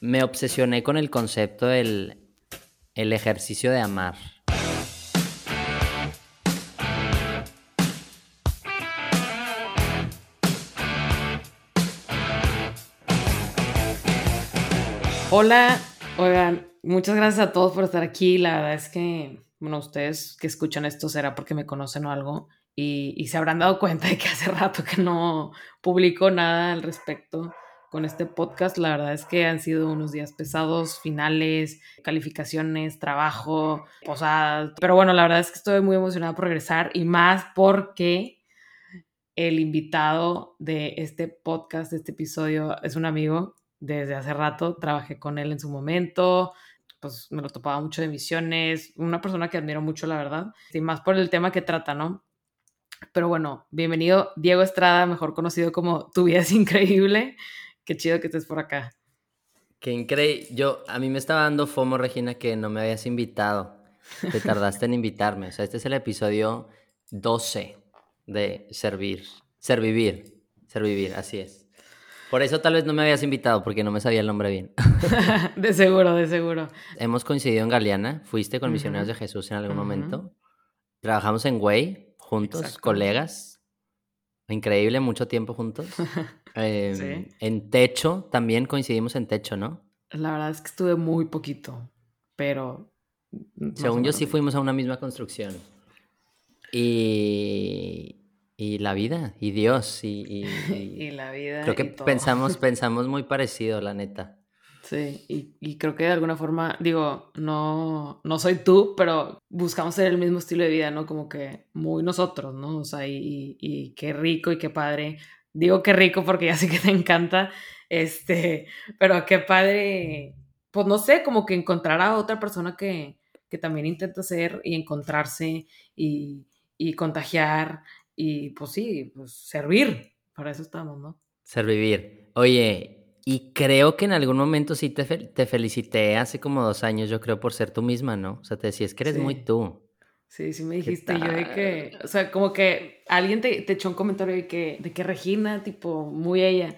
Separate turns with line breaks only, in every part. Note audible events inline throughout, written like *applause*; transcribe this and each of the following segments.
me obsesioné con el concepto del el ejercicio de amar.
Hola, oigan, muchas gracias a todos por estar aquí. La verdad es que, bueno, ustedes que escuchan esto será porque me conocen o algo y, y se habrán dado cuenta de que hace rato que no publico nada al respecto con este podcast. La verdad es que han sido unos días pesados, finales, calificaciones, trabajo, posadas. Pero bueno, la verdad es que estoy muy emocionada por regresar y más porque el invitado de este podcast, de este episodio, es un amigo desde hace rato. Trabajé con él en su momento. Pues me lo topaba mucho de misiones. Una persona que admiro mucho, la verdad. Y más por el tema que trata, ¿no? Pero bueno, bienvenido Diego Estrada, mejor conocido como Tu vida es increíble. Qué chido que estés por acá.
Qué increíble. Yo, a mí me estaba dando FOMO, Regina, que no me habías invitado. Te tardaste en invitarme. O sea, este es el episodio 12 de Servir. Servivir. Servivir, así es. Por eso tal vez no me habías invitado, porque no me sabía el nombre bien. *laughs*
de seguro, de seguro.
Hemos coincidido en Galeana. Fuiste con Misioneros de Jesús en algún momento. Trabajamos en Way, juntos, colegas. Increíble, mucho tiempo juntos. *laughs* Em, en techo, también coincidimos en techo, ¿no?
La verdad es que estuve muy poquito, pero...
Según yo sí fuimos a una misma construcción. Y, y la vida, y Dios, y,
y, *laughs* la vida.
Creo que pensamos, *laughs* pensamos muy parecido, la neta.
Sí, y, y, creo que de alguna forma, digo, no, no soy tú, pero buscamos ser el mismo estilo de vida, ¿no? Como que muy nosotros, ¿no? O sea, y, y qué rico y qué padre Digo qué rico porque ya sé que te encanta, este, pero qué padre, pues no sé, como que encontrar a otra persona que, que también intenta ser y encontrarse y, y contagiar y pues sí, pues servir, para eso estamos, ¿no?
Servir. Oye, y creo que en algún momento sí te, te felicité hace como dos años, yo creo, por ser tú misma, ¿no? O sea, te decía, es que eres muy tú.
Sí, sí me dijiste. yo de que, o sea, como que alguien te, te, echó un comentario de que, de que Regina, tipo, muy ella.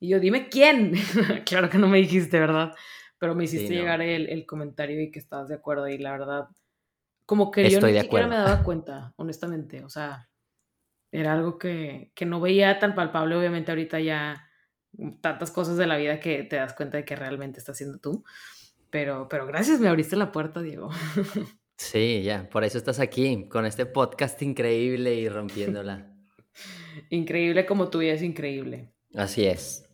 Y yo, dime quién. *laughs* claro que no me dijiste, ¿verdad? Pero me hiciste llegar el, el, comentario y que estabas de acuerdo. Y la verdad, como que yo ni siquiera me daba cuenta, honestamente. O sea, era algo que, que no veía tan palpable. Obviamente, ahorita ya tantas cosas de la vida que te das cuenta de que realmente estás siendo tú. Pero, pero gracias, me abriste la puerta, Diego. *laughs*
Sí, ya, por eso estás aquí, con este podcast increíble y rompiéndola. *laughs*
increíble como tú y es increíble.
Así es.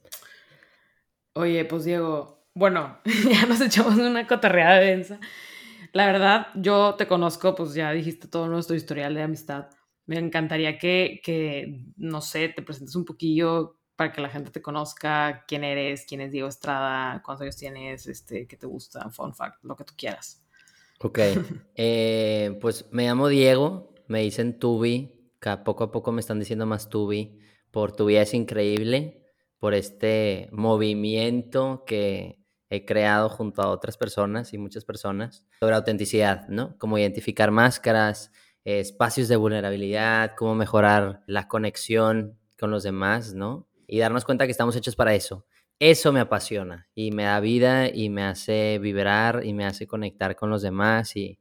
Oye, pues Diego, bueno, *laughs* ya nos echamos una cotorreada densa. La verdad, yo te conozco, pues ya dijiste todo nuestro historial de amistad. Me encantaría que, que, no sé, te presentes un poquillo para que la gente te conozca, quién eres, quién es Diego Estrada, cuántos años tienes, este, qué te gusta, fun fact, lo que tú quieras.
Ok, eh, pues me llamo Diego, me dicen Tubi, que poco a poco me están diciendo más Tubi, por tu vida es increíble, por este movimiento que he creado junto a otras personas y muchas personas sobre autenticidad, ¿no? Cómo identificar máscaras, espacios de vulnerabilidad, cómo mejorar la conexión con los demás, ¿no? Y darnos cuenta que estamos hechos para eso. Eso me apasiona y me da vida y me hace vibrar y me hace conectar con los demás y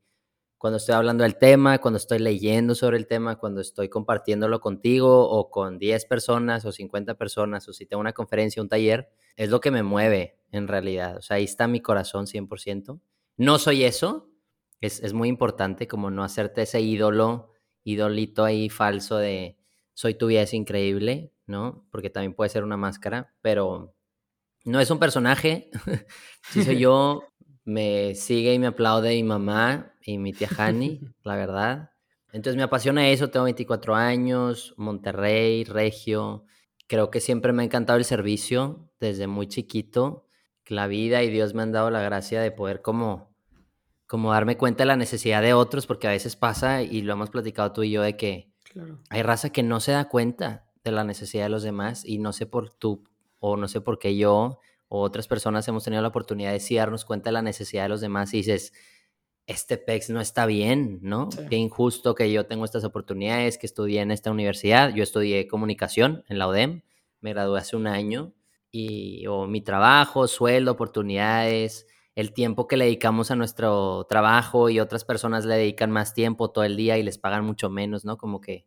cuando estoy hablando del tema, cuando estoy leyendo sobre el tema, cuando estoy compartiéndolo contigo o con 10 personas o 50 personas o si tengo una conferencia, un taller, es lo que me mueve en realidad. O sea, ahí está mi corazón 100%. No soy eso, es, es muy importante como no hacerte ese ídolo, idolito ahí falso de soy tu vida es increíble, ¿no? Porque también puede ser una máscara, pero no es un personaje. *laughs* si soy yo, me sigue y me aplaude mi mamá y mi tía Hani, *laughs* la verdad. Entonces me apasiona eso, tengo 24 años, Monterrey, Regio. Creo que siempre me ha encantado el servicio desde muy chiquito. La vida y Dios me han dado la gracia de poder como, como darme cuenta de la necesidad de otros, porque a veces pasa, y lo hemos platicado tú y yo, de que hay raza que no se da cuenta de la necesidad de los demás y no sé por tú o no sé por qué yo o otras personas hemos tenido la oportunidad de sí darnos cuenta de la necesidad de los demás y dices, este PEX no está bien, ¿no? Qué injusto que yo tengo estas oportunidades, que estudié en esta universidad. Yo estudié comunicación en la UDEM, me gradué hace un año y, o mi trabajo, sueldo, oportunidades, el tiempo que le dedicamos a nuestro trabajo y otras personas le dedican más tiempo todo el día y les pagan mucho menos, ¿no? Como que,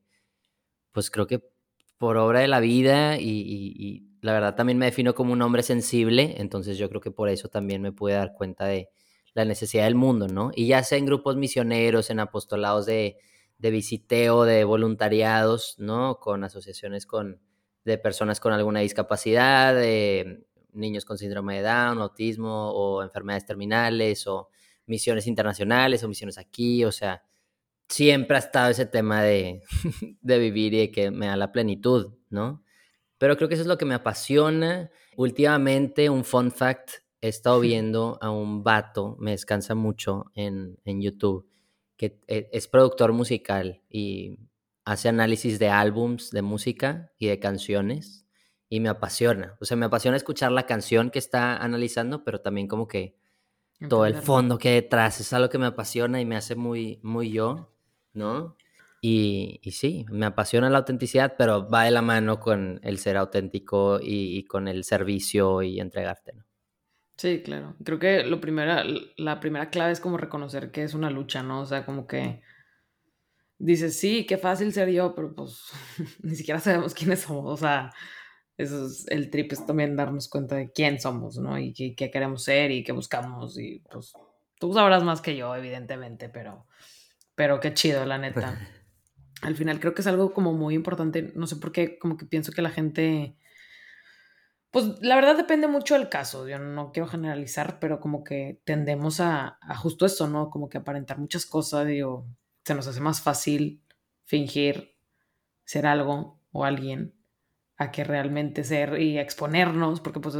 pues creo que por obra de la vida y, la verdad también me defino como un hombre sensible, entonces yo creo que por eso también me pude dar cuenta de la necesidad del mundo, ¿no? Y ya sea en grupos misioneros, en apostolados de, de visiteo, de voluntariados, ¿no? Con asociaciones con, de personas con alguna discapacidad, de niños con síndrome de Down, autismo o enfermedades terminales o misiones internacionales o misiones aquí, o sea, siempre ha estado ese tema de, *laughs* de vivir y de que me da la plenitud, ¿no? Pero creo que eso es lo que me apasiona. Últimamente, un fun fact, he estado viendo a un vato, me descansa mucho en, en YouTube, que e, es productor musical y hace análisis de álbums de música y de canciones y me apasiona. O sea, me apasiona escuchar la canción que está analizando, pero también como que todo el fondo que hay detrás es algo que me apasiona y me hace muy, muy yo, ¿no? Y, y sí, me apasiona la autenticidad, pero va de la mano con el ser auténtico y, y con el servicio y entregarte, ¿no?
Sí, claro. Creo que lo primera, la primera clave es como reconocer que es una lucha, ¿no? O sea, como que dices, sí, qué fácil ser yo, pero pues *laughs* ni siquiera sabemos quiénes somos. O sea, eso es el trip, es también darnos cuenta de quién somos, ¿no? Y qué, qué queremos ser y qué buscamos. Y pues tú sabrás más que yo, evidentemente, pero, pero qué chido, la neta. *laughs* Al final creo que es algo como muy importante. No sé por qué, como que pienso que la gente pues la verdad depende mucho del caso, yo no quiero generalizar, pero como que tendemos a, justo eso, ¿no? Como que aparentar muchas cosas, digo, se nos hace más fácil fingir ser algo o alguien a que realmente ser y exponernos, porque pues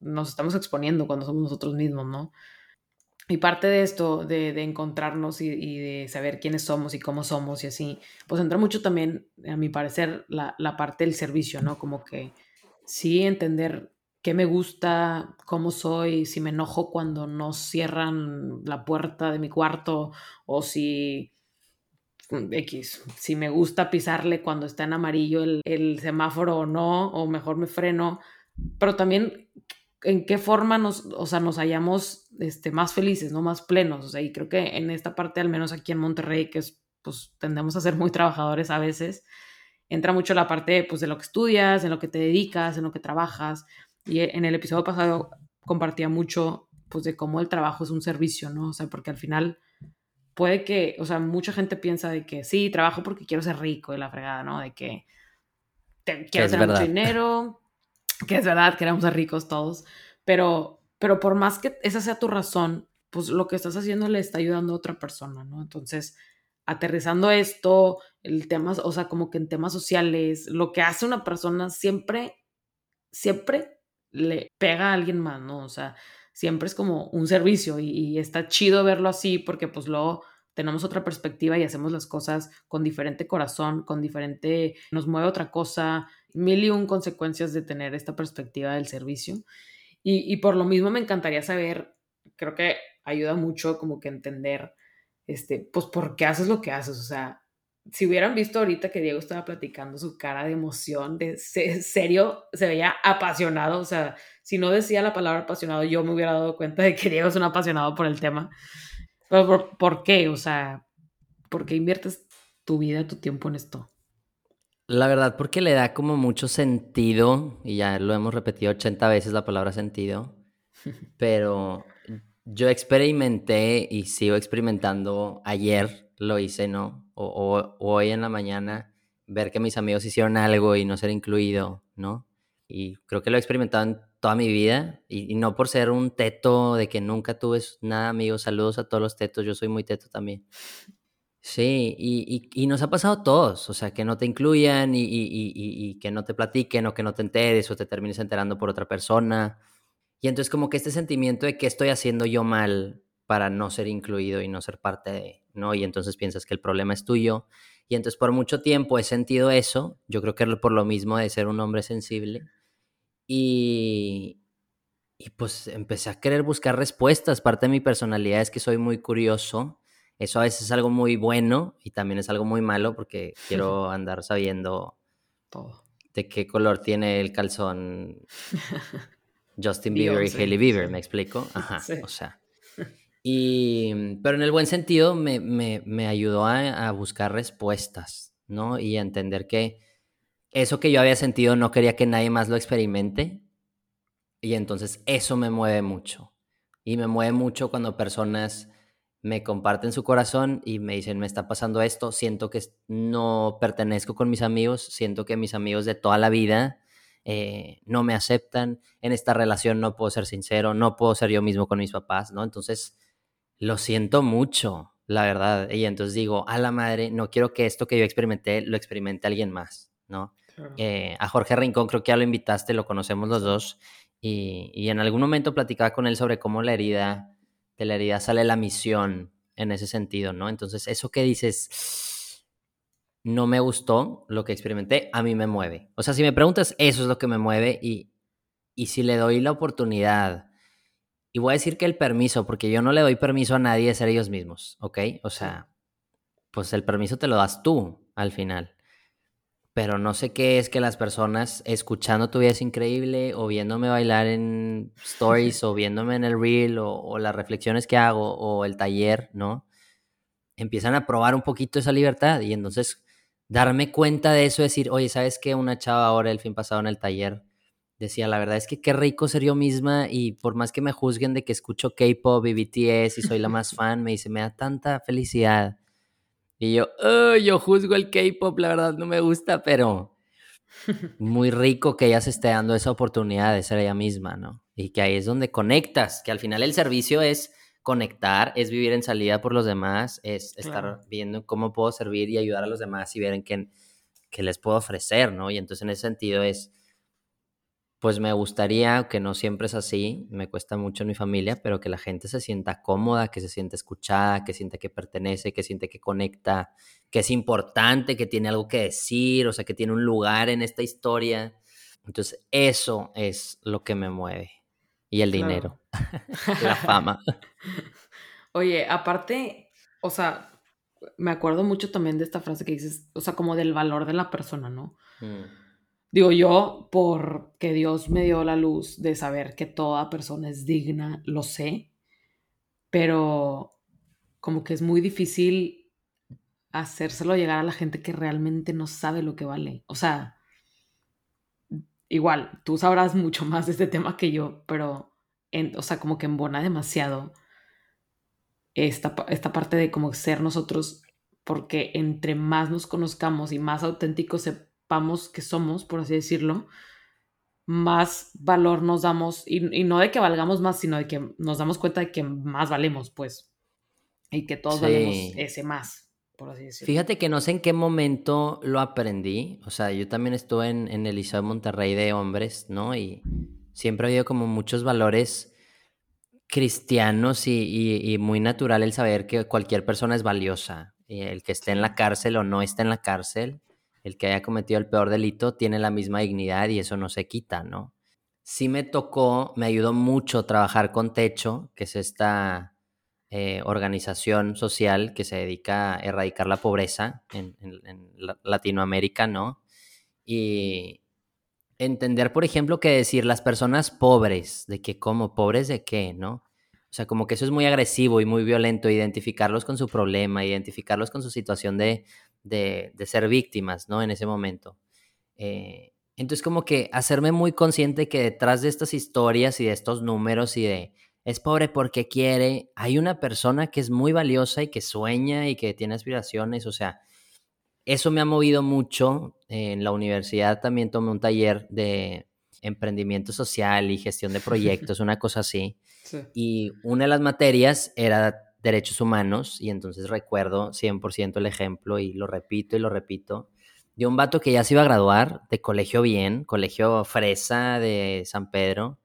nos estamos exponiendo cuando somos nosotros mismos, ¿no? Y parte de esto, de, encontrarnos y, de saber quiénes somos y cómo somos y así, pues entra mucho también, a mi parecer, la, la parte del servicio, ¿no? Como que sí entender qué me gusta, cómo soy, si me enojo cuando no cierran la puerta de mi cuarto o si mm, X, si me gusta pisarle cuando está en amarillo el, semáforo o no, o mejor me freno, pero también en qué forma nos, o sea, nos hallamos este, más felices, ¿no? Más plenos, o sea, y creo que en esta parte, al menos aquí en Monterrey, que es, pues tendemos a ser muy trabajadores a veces, entra mucho la parte pues, de lo que estudias, en lo que te dedicas, en lo que trabajas. Y en el episodio pasado compartía mucho pues, de cómo el trabajo es un servicio, ¿no? O sea, porque al final puede que, o sea, mucha gente piensa de que sí, trabajo porque quiero ser rico de la fregada, ¿no? De que quiero tener mucho dinero, que es verdad, queremos ser ricos todos, pero, pero por más que esa sea tu razón, pues lo que estás haciendo le está ayudando a otra persona, ¿no? Entonces, aterrizando esto, el tema, o sea, como que en temas sociales, lo que hace una persona siempre, siempre le pega a alguien más, ¿no? O sea, siempre es como un servicio y, está chido verlo así porque pues luego tenemos otra perspectiva y hacemos las cosas con diferente corazón, con diferente, nos mueve otra cosa, mil y un consecuencias de tener esta perspectiva del servicio. Y, por lo mismo me encantaría saber, creo que ayuda mucho como que entender este, pues, ¿por qué haces lo que haces? O sea, si hubieran visto ahorita que Diego estaba platicando su cara de emoción, de serio, se veía apasionado, o sea, si no decía la palabra apasionado, yo me hubiera dado cuenta de que Diego es un apasionado por el tema. Pero ¿por, qué? O sea, ¿por qué inviertes tu vida, tu tiempo en esto?
La verdad, porque le da como mucho sentido, y ya lo hemos repetido 80 veces la palabra sentido, *laughs* pero yo experimenté y sigo experimentando. Ayer lo hice, ¿no? O, hoy en la mañana, ver que mis amigos hicieron algo y no ser incluido, ¿no? Y creo que lo he experimentado en toda mi vida. Y, no por ser un teto de que nunca tuve nada, amigos. Saludos a todos los tetos. Yo soy muy teto también. Sí, y, y, nos ha pasado a todos, o sea, que no te incluyan y, y, que no te platiquen o que no te enteres o te termines enterando por otra persona. Y entonces como que este sentimiento de que estoy haciendo yo mal para no ser incluido y no ser parte de, ¿no? Y entonces piensas que el problema es tuyo. Y entonces por mucho tiempo he sentido eso, yo creo que por lo mismo de ser un hombre sensible. Y, y pues empecé a querer buscar respuestas. Parte de mi personalidad es que soy muy curioso. Eso a veces es algo muy bueno y también es algo muy malo porque *laughs* quiero andar sabiendo
todo
de qué color tiene el calzón *laughs* Justin Bieber y Hailey Bieber, ¿me explico? Ajá, o sea. Y, pero en el buen sentido me, me, me ayudó a, a, buscar respuestas, ¿no? Y a entender que eso que yo había sentido no quería que nadie más lo experimente. Y entonces eso me mueve mucho. Y me mueve mucho cuando personas me comparten su corazón y me dicen, me está pasando esto, siento que no pertenezco con mis amigos, siento que mis amigos de toda la vida eh, no me aceptan, en esta relación no puedo ser sincero, no puedo ser yo mismo con mis papás, ¿no? Entonces, lo siento mucho, la verdad. Y entonces digo, a la madre, no quiero que esto que yo experimenté lo experimente alguien más, ¿no? Eh, a Jorge Rincón creo que ya lo invitaste, lo conocemos los dos, y, y en algún momento platicaba con él sobre cómo la herida de la herida sale la misión en ese sentido, ¿no? Entonces, eso que dices, no me gustó lo que experimenté, a mí me mueve. O sea, si me preguntas, eso es lo que me mueve y, y si le doy la oportunidad, y voy a decir que el permiso, porque yo no le doy permiso a nadie de ser ellos mismos, ¿ok? O sea, pues el permiso te lo das tú al final pero no sé qué es que las personas escuchando tu vida es increíble o viéndome bailar en stories o viéndome en el reel o, las reflexiones que hago o el taller, ¿no? Empiezan a probar un poquito esa libertad y entonces darme cuenta de eso, decir, oye, ¿sabes qué? Una chava ahora el fin pasado en el taller decía, la verdad es que qué rico ser yo misma y por más que me juzguen de que escucho K-pop y BTS y soy la más *laughs* fan, me dice, me da tanta felicidad y yo, yo juzgo el K-pop, la verdad no me gusta, pero *laughs* muy rico que ella se esté dando esa oportunidad de ser ella misma, ¿no? Y que ahí es donde conectas, que al final el servicio es conectar, es vivir en salida por los demás, es estar viendo cómo puedo servir y ayudar a los demás y ver en qué, qué les puedo ofrecer, ¿no? Y entonces en ese sentido es pues me gustaría, que no siempre es así, me cuesta mucho en mi familia, pero que la gente se sienta cómoda, que se sienta escuchada, que siente que pertenece, que siente que conecta, que es importante, que tiene algo que decir, o sea, que tiene un lugar en esta historia. Entonces, eso es lo que me mueve. Y el dinero, *laughs* la fama. *laughs*
Oye, aparte, o sea, me acuerdo mucho también de esta frase que dices, o sea, como del valor de la persona, ¿no? Mm. Digo yo, porque Dios me dio la luz de saber que toda persona es digna, lo sé, pero como que es muy difícil hacérselo llegar a la gente que realmente no sabe lo que vale. O sea, igual, tú sabrás mucho más de este tema que yo, pero, en, o sea, como que embona demasiado esta, esta parte de como ser nosotros, porque entre más nos conozcamos y más auténticos se que somos, por así decirlo, más valor nos damos, y, no de que valgamos más, sino de que nos damos cuenta de que más valemos, pues, y que todos valemos ese más, por así decirlo.
Fíjate que no sé en qué momento lo aprendí, o sea, yo también estuve en, en el Liceo de Monterrey de hombres, ¿no? Y siempre ha habido como muchos valores cristianos y, y, muy natural el saber que cualquier persona es valiosa, el que esté en la cárcel o no esté en la cárcel, el que haya cometido el peor delito tiene la misma dignidad y eso no se quita, ¿no? Sí me tocó, me ayudó mucho trabajar con Techo, que es esta eh, organización social que se dedica a erradicar la pobreza en, Latinoamérica, ¿no? Y entender, por ejemplo, que decir las personas pobres, de que como pobres de qué, ¿no? O sea, como que eso es muy agresivo y muy violento, identificarlos con su problema, identificarlos con su situación de, de, ser víctimas, ¿no? En ese momento. Eh, entonces, como que hacerme muy consciente que detrás de estas historias y de estos números y de es pobre porque quiere, hay una persona que es muy valiosa y que sueña y que tiene aspiraciones, o sea, eso me ha movido mucho. En la universidad también tomé un taller de emprendimiento social y gestión de *laughs* proyectos, una cosa así. Y una de las materias era derechos humanos y entonces recuerdo 100% el ejemplo y lo repito y lo repito de un vato que ya se iba a graduar de colegio bien, colegio fresa de San Pedro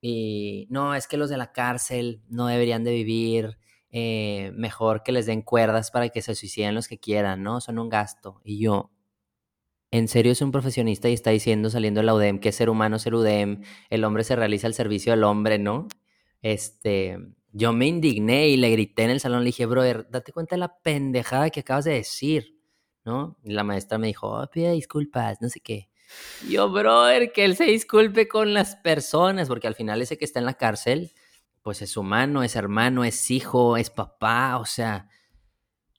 y no, es que los de la cárcel no deberían de vivir, eh, mejor que les den cuerdas para que se suiciden los que quieran, ¿no? Son un gasto. Y yo, en serio es un profesionista y está diciendo saliendo de la UDEM que es ser humano ser UDEM, el hombre se realiza al servicio del hombre, ¿no? Este, yo me indigné y le grité en el salón, le dije, brother, date cuenta de la pendejada que acabas de decir, ¿no? Y la maestra me dijo, oh, pide disculpas, no sé qué. Yo, brother, que él se disculpe con las personas, porque al final ese que está en la cárcel, pues es humano, es hermano, es hijo, es papá, o sea.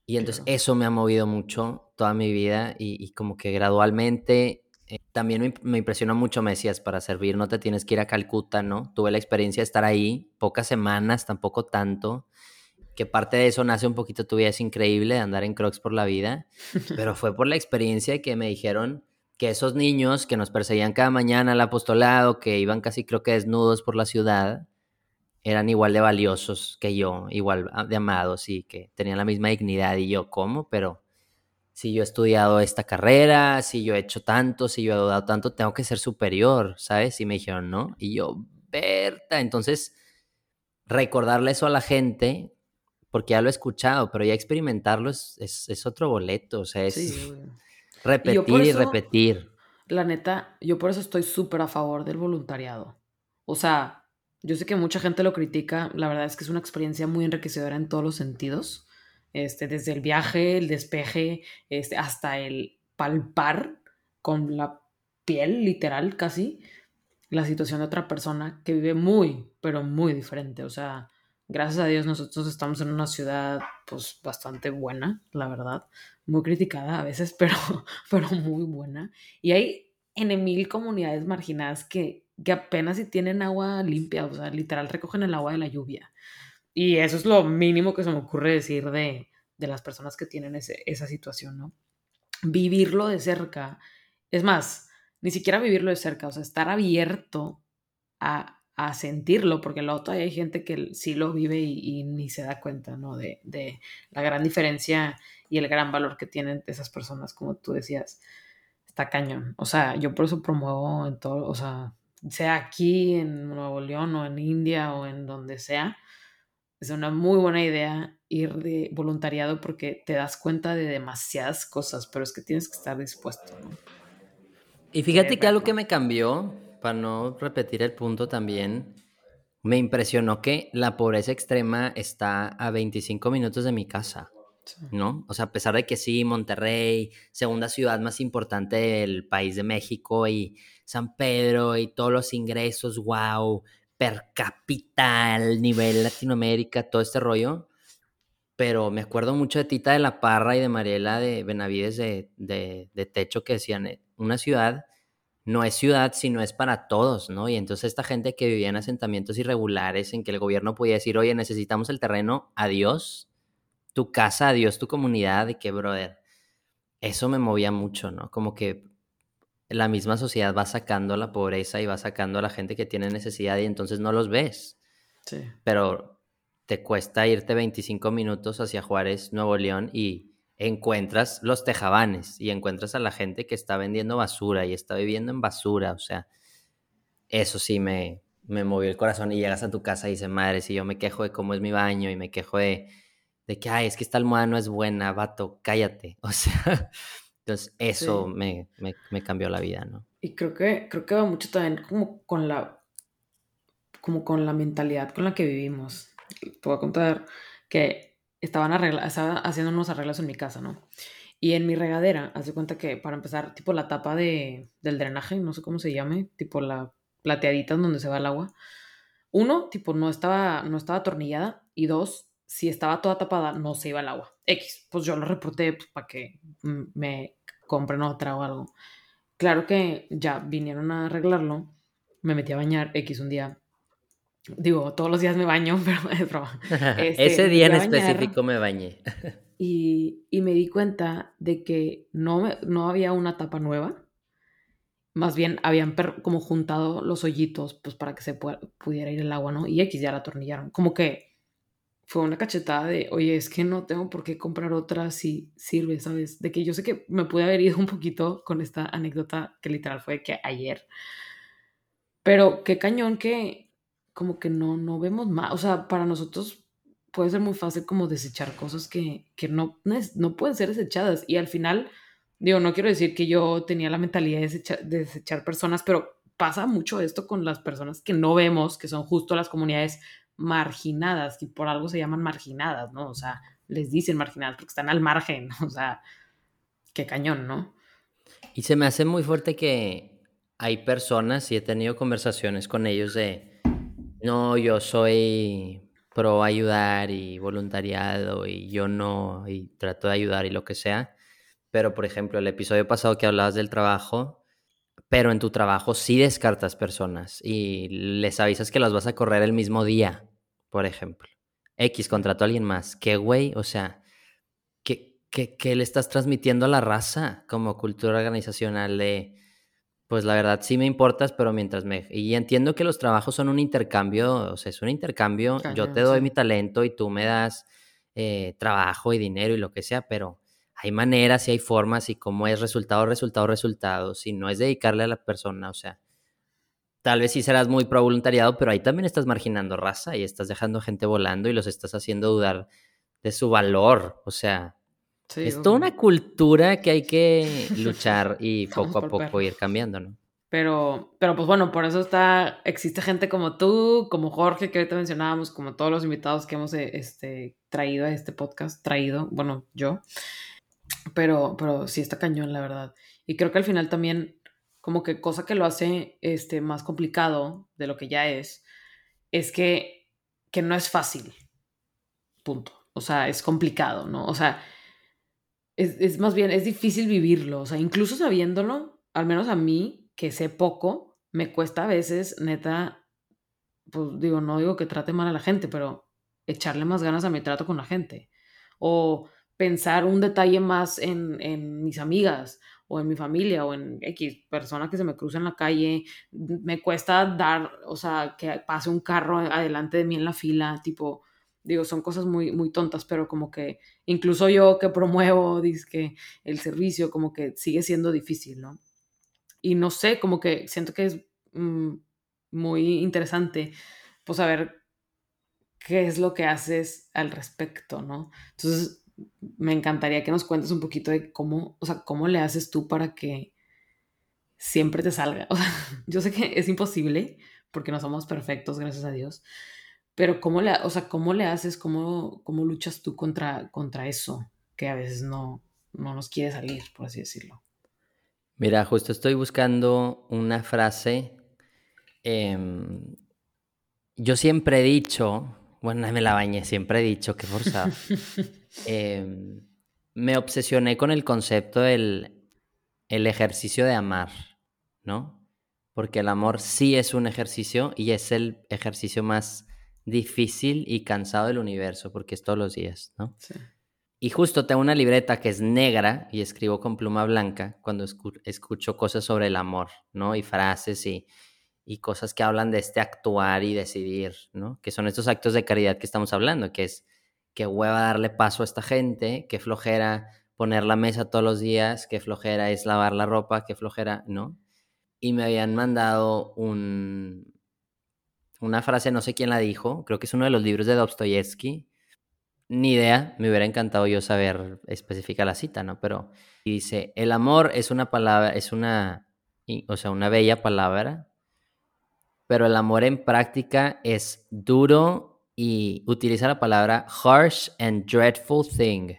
Y entonces eso me ha movido mucho toda mi vida y, como que gradualmente eh, también me, me, impresionó mucho, me decías, para servir no te tienes que ir a Calcuta, ¿no? Tuve la experiencia de estar ahí, pocas semanas, tampoco tanto, que parte de eso nace un poquito tu vida es increíble, de andar en crocs por la vida, *laughs* pero fue por la experiencia que me dijeron que esos niños que nos perseguían cada mañana al apostolado, que iban casi creo que desnudos por la ciudad, eran igual de valiosos que yo, igual de amados y que tenían la misma dignidad y yo, ¿cómo? Pero si yo he estudiado esta carrera, si yo he hecho tanto, si yo he dado tanto, tengo que ser superior, ¿sabes? Y me dijeron, ¿no? Y yo, Berta, entonces recordarle eso a la gente, porque ya lo he escuchado, pero ya experimentarlo es, es, otro boleto, o sea, es... *laughs* Repetir y, repetir.
La neta, yo por eso estoy súper a favor del voluntariado. O sea, yo sé que mucha gente lo critica, la verdad es que es una experiencia muy enriquecedora en todos los sentidos. Este, desde el viaje, el despeje, este, hasta el palpar con la piel, literal, casi, la situación de otra persona que vive muy, pero muy diferente. O sea, gracias a Dios nosotros estamos en una ciudad pues bastante buena, la verdad, muy criticada a veces, *laughs* pero, pero muy buena. Y hay en mil comunidades marginadas que, que apenas si tienen agua limpia, o sea, literal recogen el agua de la lluvia. Y eso es lo mínimo que se me ocurre decir de, de las personas que tienen ese, esa situación, ¿no? Vivirlo de cerca, es más, ni siquiera vivirlo de cerca, o sea, estar abierto a, a sentirlo, porque luego todavía hay gente que sí lo vive y, ni se da cuenta, ¿no? De, de, la gran diferencia y el gran valor que tienen esas personas, como tú decías. Está cañón. O sea, yo por eso promuevo en todo, o sea, sea aquí en Nuevo León o en India o en donde sea, es una muy buena idea ir de voluntariado porque te das cuenta de demasiadas cosas, pero es que tienes que estar dispuesto, ¿no?
Y fíjate que algo que me cambió para no repetir el punto también, me impresionó que la pobreza extrema está a 25 minutos de mi casa, ¿no? O sea, a pesar de que sí, Monterrey, segunda ciudad más importante del país de México y San Pedro y todos los ingresos, wow, per cápita, el nivel Latinoamérica, todo este rollo. Pero me acuerdo mucho de Tita de la Parra y de Mariela de Benavides de, de, de Techo que decían, eh, una ciudad no es ciudad, sino es para todos, ¿no? Y entonces esta gente que vivía en asentamientos irregulares, en que el gobierno podía decir, oye, necesitamos el terreno, adiós, tu casa, adiós, tu comunidad, y que, brother, eso me movía mucho, ¿no? Como que la misma sociedad va sacando la pobreza y va sacando a la gente que tiene necesidad y entonces no los ves. Sí. Pero te cuesta irte 25 minutos hacia Juárez, Nuevo León y encuentras los tejabanes y encuentras a la gente que está vendiendo basura y está viviendo en basura. O sea, eso sí me, me movió el corazón y llegas a tu casa y dices, madre, si yo me quejo de cómo es mi baño y me quejo de, de que, ay, es que esta almohada no es buena, vato, cállate. *laughs* O sea, entonces eso me, me, me, cambió la vida, ¿no?
Y creo que, creo que va mucho también como con la, como con la mentalidad con la que vivimos. Te voy a contar que estaban arregla haciendo unos arreglos en mi casa, ¿no? Y en mi regadera, haz de cuenta que para empezar, tipo la tapa de, del drenaje, no sé cómo se llame, tipo la plateadita donde se va el agua. Uno, tipo, no estaba, no estaba atornillada. Y dos, si estaba toda tapada, no se iba el agua. X, pues yo lo reporté pues, para que me compren otra o algo. Claro que ya vinieron a arreglarlo. Me metí a bañar X un día Digo, todos los días me baño, *laughs* pero es broma. *laughs*
Este, Ese día en específico me bañé. *laughs*
y, y, me di cuenta de que no, no había una tapa nueva. Más bien habían como juntado los hoyitos pues para que se pudiera ir el agua, ¿no? Y X ya la atornillaron. Como que fue una cachetada de, oye, es que no tengo por qué comprar otra si sirve, ¿sabes? De que yo sé que me pude haber ido un poquito con esta anécdota que literal fue que ayer. Pero qué cañón que como que no, no vemos más, o sea, para nosotros puede ser muy fácil como desechar cosas que, que no, no pueden ser desechadas y al final, digo, no quiero decir que yo tenía la mentalidad de desechar, de desechar personas, pero pasa mucho esto con las personas que no vemos, que son justo las comunidades marginadas, y por algo se llaman marginadas, ¿no? O sea, les dicen marginadas porque están al margen, *laughs* o sea, qué cañón, ¿no?
Y se me hace muy fuerte que hay personas, y he tenido conversaciones con ellos de, no, yo soy pro ayudar y voluntariado y yo no, y trato de ayudar y lo que sea. Pero, por ejemplo, el episodio pasado que hablabas del trabajo, pero en tu trabajo sí descartas personas y les avisas que las vas a correr el mismo día, por ejemplo. X contrató a alguien más. ¿Qué güey? O sea, ¿qué, qué, qué le estás transmitiendo a la raza como cultura organizacional de pues la verdad sí me importas, pero mientras me... Y entiendo que los trabajos son un intercambio, o sea, es un intercambio, yo te doy mi talento y tú me das eh, trabajo y dinero y lo que sea, pero hay maneras y hay formas y cómo es resultado, resultado, resultado, si no es dedicarle a la persona, o sea, tal vez sí serás muy pro voluntariado, pero ahí también estás marginando raza y estás dejando gente volando y los estás haciendo dudar de su valor, o sea, es toda una cultura que hay que *laughs* luchar y poco a poco ir cambiando, ¿no?
Pero, pero pues bueno, por eso está, existe gente como tú, como Jorge, que ahorita mencionábamos, como todos los invitados que hemos eh, este, traído a este podcast, traído, bueno, yo. Pero, pero sí está cañón, la verdad. Y creo que al final también, como que cosa que lo hace este, más complicado de lo que ya es, es que, que no es fácil. Punto. O sea, es complicado, ¿no? O sea, es, más bien, es difícil vivirlo, o sea, incluso sabiéndolo, al menos a mí, que sé poco, me cuesta a veces, neta, pues digo, no digo que trate mal a la gente, pero echarle más ganas a mi trato con la gente. O pensar un detalle más en, en mis amigas o en mi familia o en X persona que se me cruza en la calle, me cuesta dar, o sea, que pase un carro adelante de mí en la fila, tipo, digo, son cosas muy, muy tontas, pero como que incluso yo que promuevo que el servicio, como que sigue siendo difícil, ¿no? Y no sé, como que siento que es mm, muy interesante, pues saber qué es lo que haces al respecto, ¿no? Entonces, me encantaría que nos cuentes un poquito de cómo, o sea, cómo le haces tú para que siempre te salga. *laughs* O sea, yo sé que es imposible porque no somos perfectos, gracias a Dios, pero ¿cómo le, o sea, ¿cómo le haces? ¿Cómo, cómo luchas tú contra, contra eso que a veces no, no nos quiere salir, por así decirlo?
Mira, justo estoy buscando una frase. Em, yo siempre he dicho, bueno, me la bañé, siempre he dicho, que forzado. *laughs* Em, me obsesioné con el concepto del el ejercicio de amar, ¿no? Porque el amor sí es un ejercicio y es el ejercicio más difícil y cansado del universo, porque es todos los días, ¿no? Sí. Y justo tengo una libreta que es negra y escribo con pluma blanca cuando escucho cosas sobre el amor, ¿no? Y frases y, y cosas que hablan de este actuar y decidir, ¿no? Que son estos actos de caridad que estamos hablando, que es que hueva darle paso a esta gente, que flojera poner la mesa todos los días, que flojera es lavar la ropa, que flojera, ¿no? Y me habían mandado un, una frase, no sé quién la dijo, creo que es uno de los libros de Dostoyevsky. Ni idea, me hubiera encantado yo saber específica la cita, ¿no? Pero dice, el amor es una palabra, es una, o sea, una bella palabra, pero el amor en práctica es duro y utiliza la palabra harsh and dreadful thing.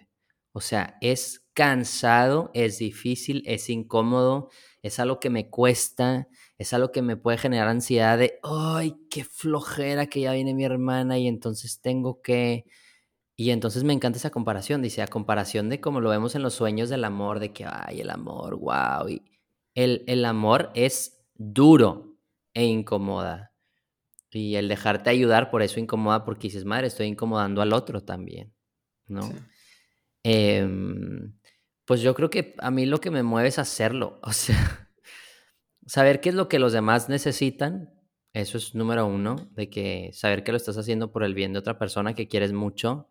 O sea, es cansado, es difícil, es incómodo, es algo que me cuesta, es algo que me puede generar ansiedad de, ay, qué flojera que ya viene mi hermana y entonces tengo que... Y entonces me encanta esa comparación, dice, a comparación de como lo vemos en los sueños del amor, de que, ay, el amor, wow. Y el, el amor es duro e incomoda. Y el dejarte ayudar por eso incomoda, porque dices, madre, estoy incomodando al otro también, ¿no? Em, pues yo creo que a mí lo que me mueve es hacerlo, *laughs* o sea, saber qué es lo que los demás necesitan, eso es número uno, de que saber que lo estás haciendo por el bien de otra persona que quieres mucho.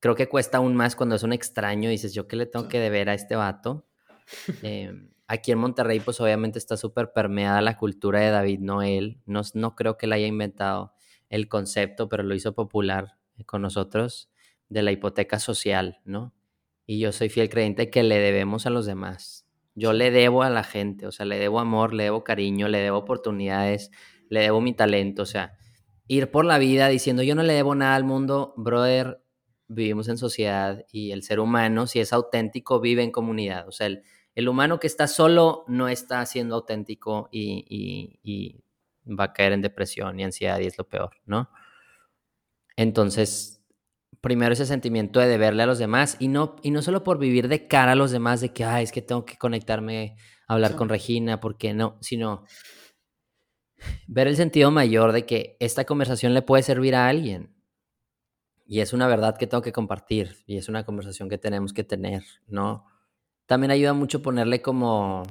Creo que cuesta aún más cuando es un extraño y dices, ¿yo qué le tengo que deber a este vato? *laughs* Em, aquí en Monterrey, pues obviamente está súper permeada la cultura de David Noel. No, no creo que él haya inventado el concepto, pero lo hizo popular con nosotros de la hipoteca social, ¿no? Y yo soy fiel creyente que le debemos a los demás yo le debo a la gente, o sea, le debo amor, le debo cariño, le debo oportunidades, le debo mi talento, o sea, ir por la vida diciendo yo no le debo nada al mundo, brother, vivimos en sociedad y el ser humano, si es auténtico, vive en comunidad, o sea, el, El humano que está solo no está siendo auténtico y, y va a caer en depresión y ansiedad y es lo peor, ¿no? Entonces, primero ese sentimiento de deberle a los demás y no, y no solo por vivir de cara a los demás, de que, ay, es que tengo que conectarme, a hablar con Regina, porque no, sino ver el sentido mayor de que esta conversación le puede servir a alguien. Y es una verdad que tengo que compartir y es una conversación que tenemos que tener, ¿no? También ayuda mucho ponerle como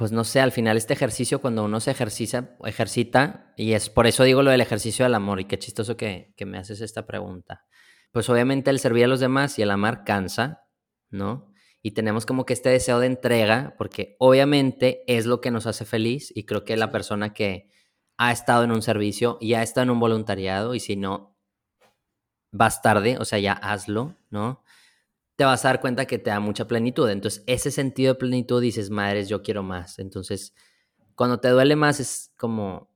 pues no sé, al final este ejercicio cuando uno se ejercita, ejercita, y es por eso digo lo del ejercicio del amor, y qué chistoso que, que me haces esta pregunta. Pues obviamente el servir a los demás y el amar cansa, ¿no? Y tenemos como que este deseo de entrega, porque obviamente es lo que nos hace feliz, y creo que la persona que ha estado en un servicio y ha estado en un voluntariado, y si no, vas tarde, o sea, ya hazlo, ¿no? Te vas a dar cuenta que te da mucha plenitud. Entonces, ese sentido de plenitud dices, madres, yo quiero más. Entonces, cuando te duele más es como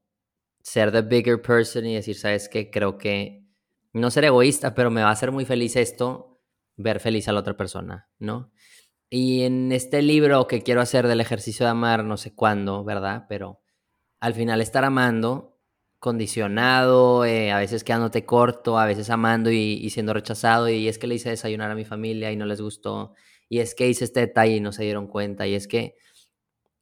ser the bigger person y decir, sabes qué, creo que no ser egoísta, pero me va a hacer muy feliz esto, ver feliz a la otra persona, ¿no? Y en este libro que quiero hacer del ejercicio de amar, no sé cuándo, ¿verdad? Pero al final estar amando condicionado, eh, a veces quedándote corto, a veces amando y, siendo rechazado, y es que le hice desayunar a mi familia y no les gustó, y es que hice este detalle y no se dieron cuenta, y es que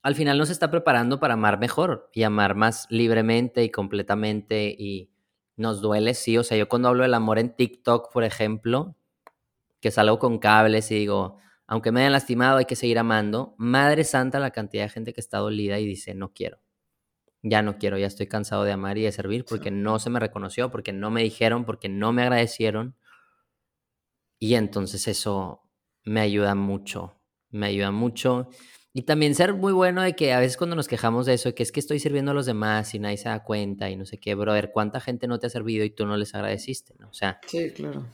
al final nos está preparando para amar mejor y amar más libremente y completamente, y nos duele, sí, o sea, yo cuando hablo del amor en TikTok, por ejemplo, que salgo con cables y digo, aunque me hayan lastimado, hay que seguir amando, Madre Santa la cantidad de gente que está dolida y dice, no quiero ya no quiero, ya estoy cansado de amar y de servir porque no se me reconoció, porque no me dijeron, porque no me agradecieron. Y entonces eso me ayuda mucho, me ayuda mucho. Y también ser muy bueno de que a veces cuando nos quejamos de eso, que es que estoy sirviendo a los demás y nadie se da cuenta y no sé qué, brother, ¿cuánta gente no te ha servido y tú no les agradeciste? ¿no? O sea,
sí, claro.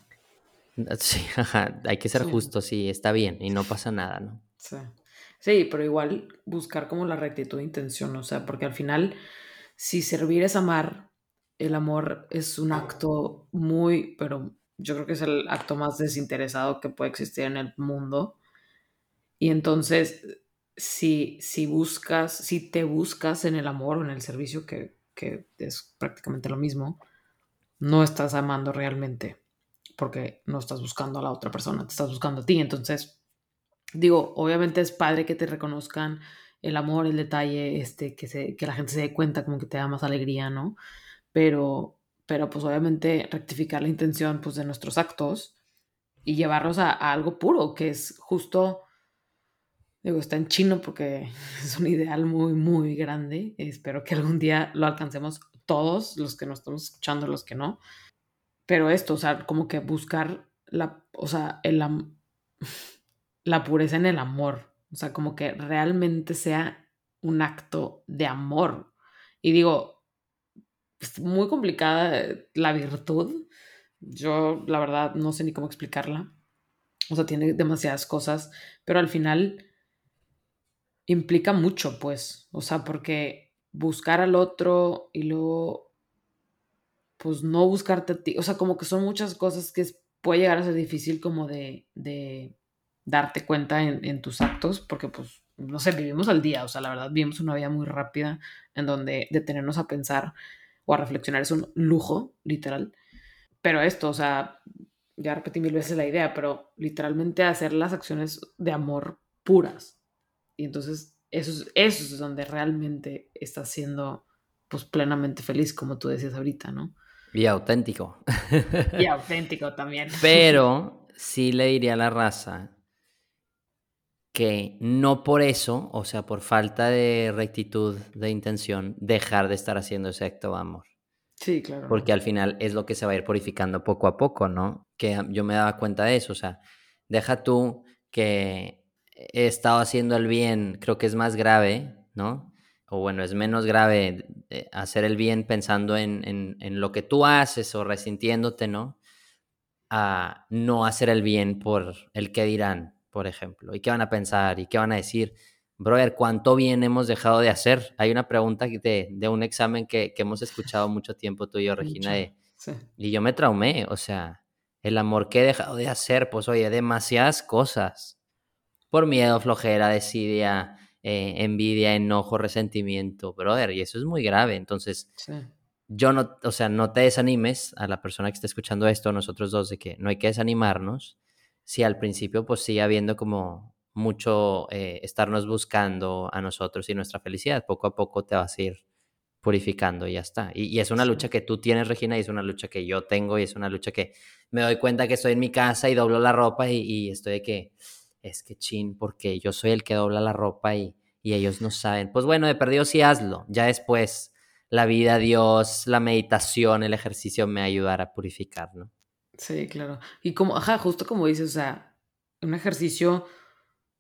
*laughs*
Sí, hay que ser justo, sí, está bien y no pasa nada, ¿no?
Sí. Sí, pero igual buscar como la rectitud de intención, o sea, porque al final, si servir es amar, el amor es un acto muy, pero yo creo que es el acto más desinteresado que puede existir en el mundo. Y entonces, si, si buscas, si te buscas en el amor o en el servicio, que, que es prácticamente lo mismo, no estás amando realmente, porque no estás buscando a la otra persona, te estás buscando a ti. Entonces, digo, obviamente es padre que te reconozcan el amor, el detalle, este, que, se, que la gente se dé cuenta como que te da más alegría, ¿no? Pero, pero pues obviamente rectificar la intención pues de nuestros actos y llevarlos a, algo puro, que es justo, digo, está en chino porque *laughs* es un ideal muy, muy grande. Espero que algún día lo alcancemos todos, los que nos estamos escuchando, los que no. Pero esto, o sea, como que buscar la, o sea, el, *laughs* la pureza en el amor. O sea, como que realmente sea un acto de amor. Y digo, es muy complicada la virtud. Yo, la verdad, no sé ni cómo explicarla. O sea, tiene demasiadas cosas, pero al final implica mucho, pues. O sea, porque buscar al otro y luego, pues no buscarte a ti. O sea, como que son muchas cosas que puede llegar a ser difícil como de, de darte cuenta en, tus actos, porque pues, no sé, vivimos al día, o sea, la verdad, vivimos una vida muy rápida en donde detenernos a pensar o a reflexionar es un lujo, literal. Pero esto, o sea, ya repetí mil veces la idea, pero literalmente hacer las acciones de amor puras. Y entonces eso es, eso es donde realmente estás siendo pues plenamente feliz, como tú decías ahorita, ¿no?
Y auténtico.
Y *laughs* auténtico también.
Pero sí le diría a la raza que no por eso, o sea, por falta de rectitud de intención, dejar de estar haciendo ese acto de amor.
Sí, claro.
Porque al final es lo que se va a ir purificando poco a poco, ¿no? Que yo me daba cuenta de eso, o sea, deja tú que he estado haciendo el bien, creo que es más grave, ¿no? O bueno, es menos grave eh, hacer el bien pensando en, en, en lo que tú haces o resintiéndote, ¿no? A no hacer el bien por el que dirán, por ejemplo? ¿Y qué van a pensar? ¿Y qué van a decir? Brother, ¿cuánto bien hemos dejado de hacer? Hay una pregunta de, de un examen que, que, hemos escuchado mucho tiempo tú y yo, Regina, y yo me traumé, o sea, el amor que he dejado de hacer, pues oye, demasiadas cosas. por miedo, flojera, desidia, eh, envidia, enojo, resentimiento, brother, y eso es muy grave. Entonces, yo no, o sea, no te desanimes a la persona que está escuchando esto, nosotros dos, de que no hay que desanimarnos. Si al principio pues sigue habiendo como mucho eh, estarnos buscando a nosotros y nuestra felicidad, poco a poco te vas a ir purificando y ya está. Y, es una lucha que tú tienes, Regina, y es una lucha que yo tengo, y es una lucha que me doy cuenta que estoy en mi casa y doblo la ropa y, y estoy de que, es que chin, porque yo soy el que dobla la ropa y, y ellos no saben. Pues bueno, de perdido sí hazlo, ya después la vida, Dios, la meditación, el ejercicio me ayudará a purificar, ¿no?
Sí, claro. Y como, ajá, justo como dices, o sea, un ejercicio,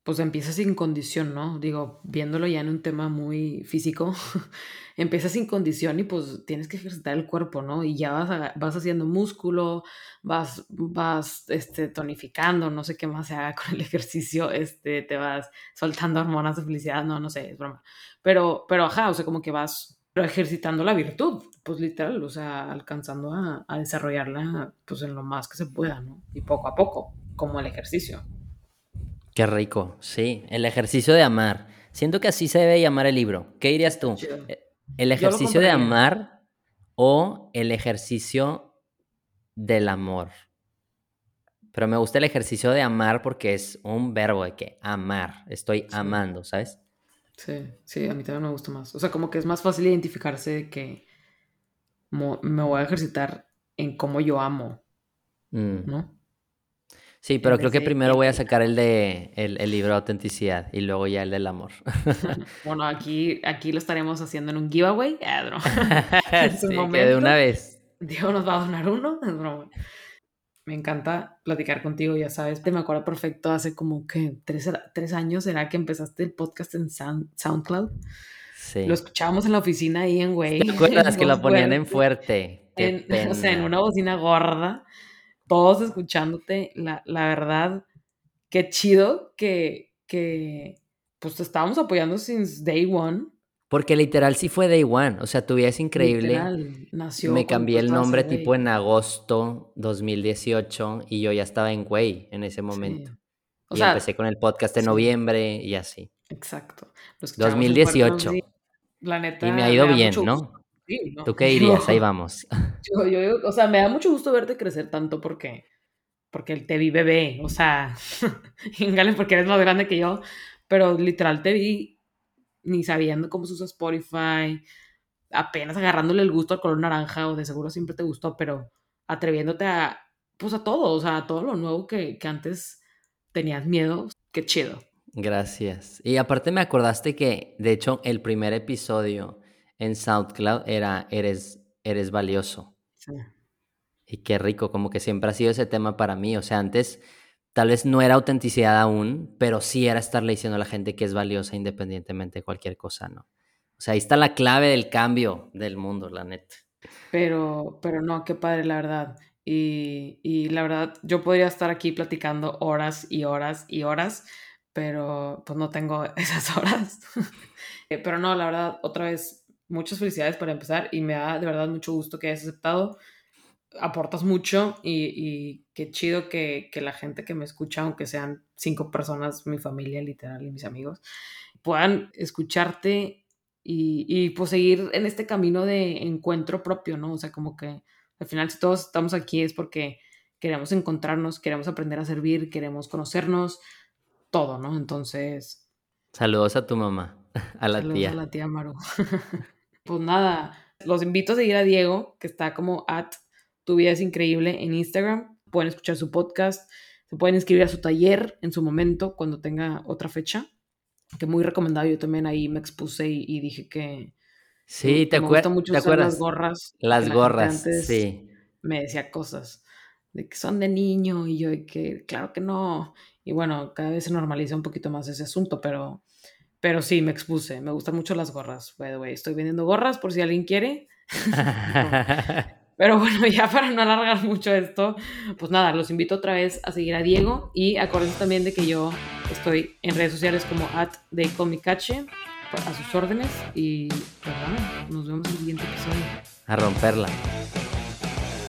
pues empieza sin condición, ¿no? Digo, viéndolo ya en un tema muy físico, *laughs* empieza sin condición y pues tienes que ejercitar el cuerpo, ¿no? Y ya vas, vas haciendo músculo, vas, vas, este, tonificando, no sé qué más se haga *laughs* con el ejercicio, este, te vas soltando hormonas de felicidad, no, no sé, es broma. Pero, pero ajá, o sea, como que vas ejercitando la virtud, pues literal, o sea, alcanzando a, a, desarrollarla pues en lo más que se pueda, ¿no? Y poco a poco, como el ejercicio.
Qué rico, sí, el ejercicio de amar. Siento que así se debe llamar el libro. ¿Qué dirías tú? Eh, ¿El ejercicio de amar o el ejercicio del amor? Pero me gusta el ejercicio de amar porque es un verbo de que amar, estoy amando, ¿sabes?
Sí, sí, a mí también me gusta más. O sea, como que es más fácil identificarse que me voy a ejercitar en cómo yo amo, mm. ¿no?
Sí, pero creo que primero voy a sacar el de el, libro de autenticidad y luego ya el del amor. *laughs*
bueno, aquí, aquí lo estaremos haciendo en un giveaway. *laughs* *laughs*
sí, que de una vez.
Dios nos va a donar uno. Me encanta platicar contigo, ya sabes. Te me acuerdo perfecto, hace como que tres, años era que empezaste el podcast en SoundCloud. Sí. Lo escuchábamos en la oficina ahí en Güey.
¿Te acuerdas que lo ponían en fuerte? *laughs*
o sea, en una bocina gorda, todos escuchándote. La, la verdad, qué chido que, que pues te estábamos apoyando since day one.
Porque literal sí fue Day One, o sea, tu vida es increíble. Literal, nació. Me cambié el nombre tipo en agosto 2018 y yo ya estaba en Way en ese momento. y empecé con el podcast en noviembre y así.
Exacto.
2018. La neta, y me ha ido bien, ¿no? Sí, ¿no? ¿Tú qué *laughs* dirías? Ahí vamos.
Yo, yo, o sea, me da mucho gusto verte crecer tanto porque, porque te vi bebé, o sea, *laughs* ingale porque eres más grande que yo, pero literal te vi ni sabiendo cómo se usa Spotify, apenas agarrándole el gusto al color naranja, o de seguro siempre te gustó, pero atreviéndote a, pues a todo, o sea, a todo lo nuevo que, que antes tenías miedo, qué chido.
Gracias. Y aparte me acordaste que, de hecho, el primer episodio en SoundCloud era Eres, eres valioso. Sí. Y qué rico, como que siempre ha sido ese tema para mí. O sea, antes Tal vez no era autenticidad aún, pero sí era estarle diciendo a la gente que es valiosa independientemente de cualquier cosa, ¿no? O sea, ahí está la clave del cambio del mundo, la neta.
Pero, pero no, qué padre, la verdad. Y, y la verdad, yo podría estar aquí platicando horas y horas y horas, pero pues no tengo *laughs* esas horas. Eh, pero no, la verdad, otra vez, muchas felicidades para empezar y me da de verdad mucho gusto que hayas aceptado aportas mucho y, qué chido que, la gente que me escucha, aunque sean cinco personas, mi familia literal y mis amigos, puedan escucharte y, y pues seguir en este camino de encuentro propio, ¿no? O sea, como que al final si todos estamos aquí es porque queremos encontrarnos, queremos aprender a servir, queremos conocernos, todo, ¿no? Entonces...
Saludos a tu mamá, *laughs* a la tía.
A la tía Maru. *laughs* pues nada, los invito a seguir a Diego, que está como at tu vida es increíble en Instagram. Pueden escuchar su podcast, se pueden inscribir a su taller en su momento cuando tenga otra fecha, que muy recomendado. Yo también ahí me expuse y, dije que...
Sí, te, acuerdas.
mucho ¿te acuerdas? Las gorras.
Las gorras, sí.
Me decía cosas de que son de niño y yo de que claro que no. Y bueno, cada vez se normaliza un poquito más ese asunto, pero, pero sí, me expuse. Me gustan mucho las gorras, by the way. Estoy vendiendo gorras por si alguien quiere. *laughs* *laughs* Pero bueno, *laughs* ya para no alargar mucho esto, pues nada, los invito otra vez a seguir a Diego y acuérdense también de que yo estoy en redes sociales como at Comicache a sus órdenes y pues nada, nos vemos en el siguiente episodio.
A romperla.